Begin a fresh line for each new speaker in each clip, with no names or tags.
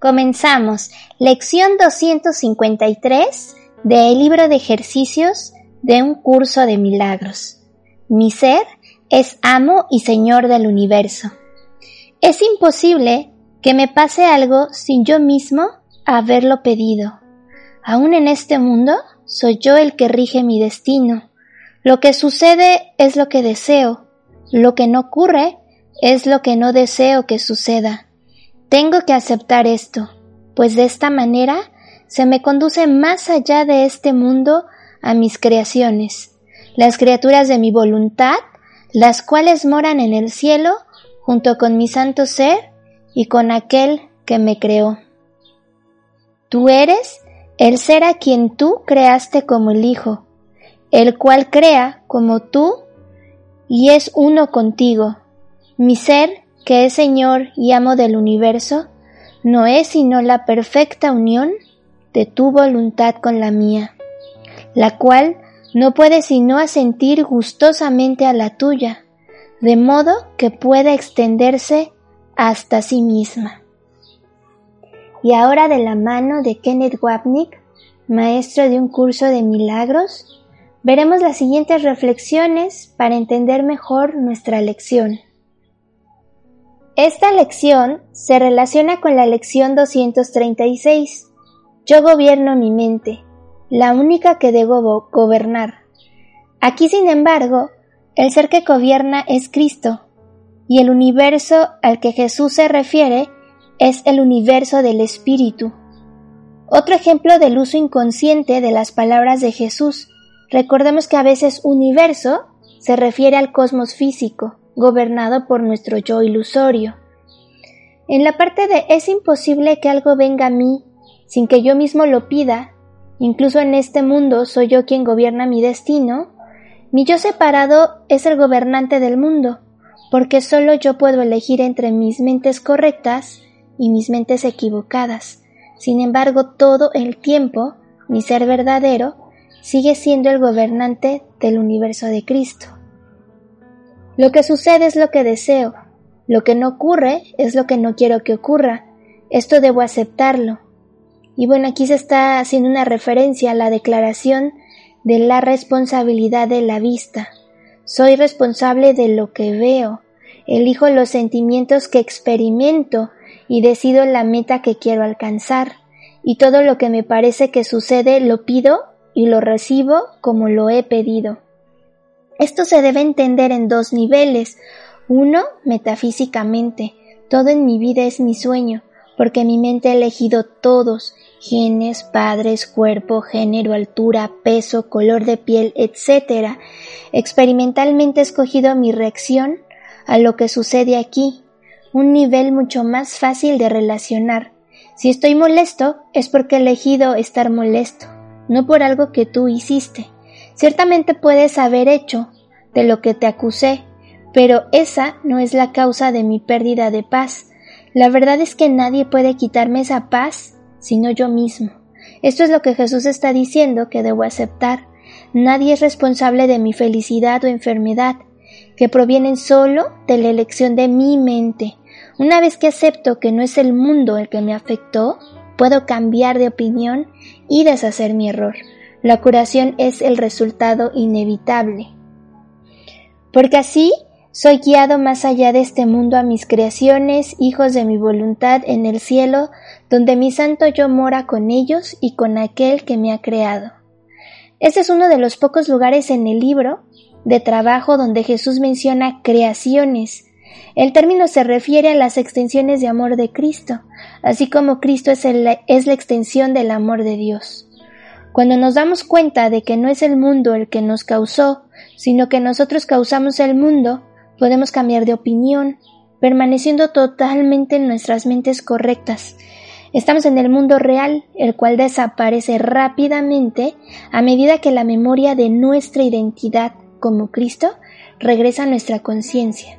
Comenzamos. Lección 253 del libro de ejercicios de un curso de milagros. Mi ser es amo y señor del universo. Es imposible que me pase algo sin yo mismo haberlo pedido. Aún en este mundo soy yo el que rige mi destino. Lo que sucede es lo que deseo. Lo que no ocurre es lo que no deseo que suceda. Tengo que aceptar esto, pues de esta manera se me conduce más allá de este mundo a mis creaciones, las criaturas de mi voluntad, las cuales moran en el cielo junto con mi santo ser y con aquel que me creó. Tú eres el ser a quien tú creaste como el Hijo, el cual crea como tú y es uno contigo. Mi ser que es Señor y amo del universo, no es sino la perfecta unión de tu voluntad con la mía, la cual no puede sino asentir gustosamente a la tuya, de modo que pueda extenderse hasta sí misma. Y ahora de la mano de Kenneth Wapnick, maestro de un curso de milagros, veremos las siguientes reflexiones para entender mejor nuestra lección. Esta lección se relaciona con la lección 236. Yo gobierno mi mente, la única que debo gobernar. Aquí, sin embargo, el ser que gobierna es Cristo, y el universo al que Jesús se refiere es el universo del Espíritu. Otro ejemplo del uso inconsciente de las palabras de Jesús. Recordemos que a veces universo se refiere al cosmos físico, gobernado por nuestro yo ilusorio. En la parte de es imposible que algo venga a mí sin que yo mismo lo pida, incluso en este mundo soy yo quien gobierna mi destino, mi yo separado es el gobernante del mundo, porque solo yo puedo elegir entre mis mentes correctas y mis mentes equivocadas. Sin embargo, todo el tiempo, mi ser verdadero sigue siendo el gobernante del universo de Cristo. Lo que sucede es lo que deseo. Lo que no ocurre es lo que no quiero que ocurra. Esto debo aceptarlo. Y bueno, aquí se está haciendo una referencia a la declaración de la responsabilidad de la vista. Soy responsable de lo que veo. Elijo los sentimientos que experimento y decido la meta que quiero alcanzar. Y todo lo que me parece que sucede lo pido y lo recibo como lo he pedido. Esto se debe entender en dos niveles. Uno, metafísicamente. Todo en mi vida es mi sueño, porque mi mente ha elegido todos, genes, padres, cuerpo, género, altura, peso, color de piel, etc. Experimentalmente he escogido mi reacción a lo que sucede aquí, un nivel mucho más fácil de relacionar. Si estoy molesto, es porque he elegido estar molesto, no por algo que tú hiciste. Ciertamente puedes haber hecho de lo que te acusé, pero esa no es la causa de mi pérdida de paz. La verdad es que nadie puede quitarme esa paz sino yo mismo. Esto es lo que Jesús está diciendo que debo aceptar. Nadie es responsable de mi felicidad o enfermedad, que provienen solo de la elección de mi mente. Una vez que acepto que no es el mundo el que me afectó, puedo cambiar de opinión y deshacer mi error. La curación es el resultado inevitable. Porque así soy guiado más allá de este mundo a mis creaciones, hijos de mi voluntad en el cielo, donde mi santo yo mora con ellos y con aquel que me ha creado. Este es uno de los pocos lugares en el libro de trabajo donde Jesús menciona creaciones. El término se refiere a las extensiones de amor de Cristo, así como Cristo es, es la extensión del amor de Dios. Cuando nos damos cuenta de que no es el mundo el que nos causó, sino que nosotros causamos el mundo, podemos cambiar de opinión, permaneciendo totalmente en nuestras mentes correctas. Estamos en el mundo real, el cual desaparece rápidamente a medida que la memoria de nuestra identidad como Cristo regresa a nuestra conciencia.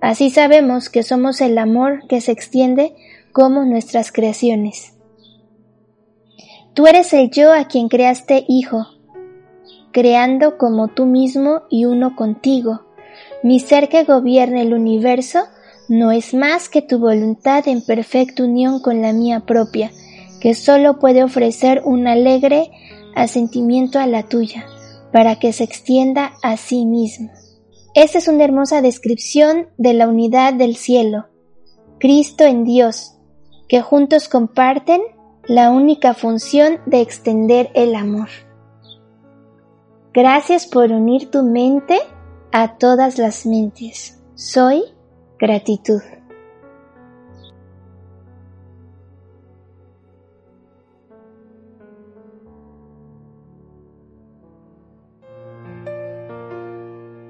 Así sabemos que somos el amor que se extiende como nuestras creaciones. Tú eres el yo a quien creaste hijo, creando como tú mismo y uno contigo. Mi ser que gobierna el universo no es más que tu voluntad en perfecta unión con la mía propia, que solo puede ofrecer un alegre asentimiento a la tuya, para que se extienda a sí mismo. Esta es una hermosa descripción de la unidad del cielo, Cristo en Dios, que juntos comparten la única función de extender el amor. Gracias por unir tu mente a todas las mentes. Soy gratitud.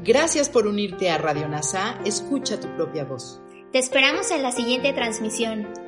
Gracias por unirte a Radio NASA. Escucha tu propia voz.
Te esperamos en la siguiente transmisión.